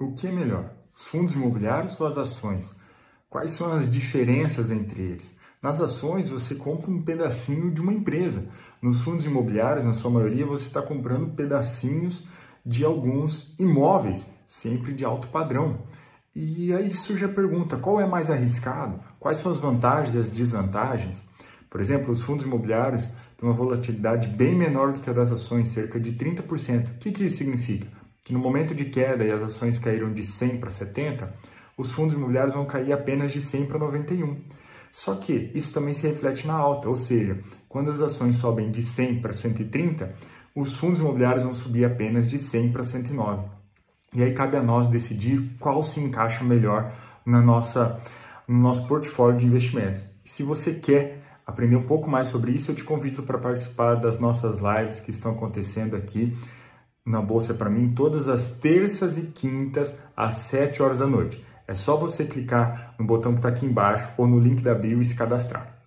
O que é melhor, os fundos imobiliários ou as ações? Quais são as diferenças entre eles? Nas ações, você compra um pedacinho de uma empresa. Nos fundos imobiliários, na sua maioria, você está comprando pedacinhos de alguns imóveis, sempre de alto padrão. E aí surge a pergunta: qual é mais arriscado? Quais são as vantagens e as desvantagens? Por exemplo, os fundos imobiliários têm uma volatilidade bem menor do que a das ações, cerca de 30%. O que, que isso significa? Que no momento de queda e as ações caíram de 100 para 70, os fundos imobiliários vão cair apenas de 100 para 91. Só que isso também se reflete na alta, ou seja, quando as ações sobem de 100 para 130, os fundos imobiliários vão subir apenas de 100 para 109. E aí cabe a nós decidir qual se encaixa melhor na nossa, no nosso portfólio de investimentos. Se você quer aprender um pouco mais sobre isso, eu te convido para participar das nossas lives que estão acontecendo aqui na Bolsa para mim todas as terças e quintas às 7 horas da noite. É só você clicar no botão que está aqui embaixo ou no link da bio e se cadastrar.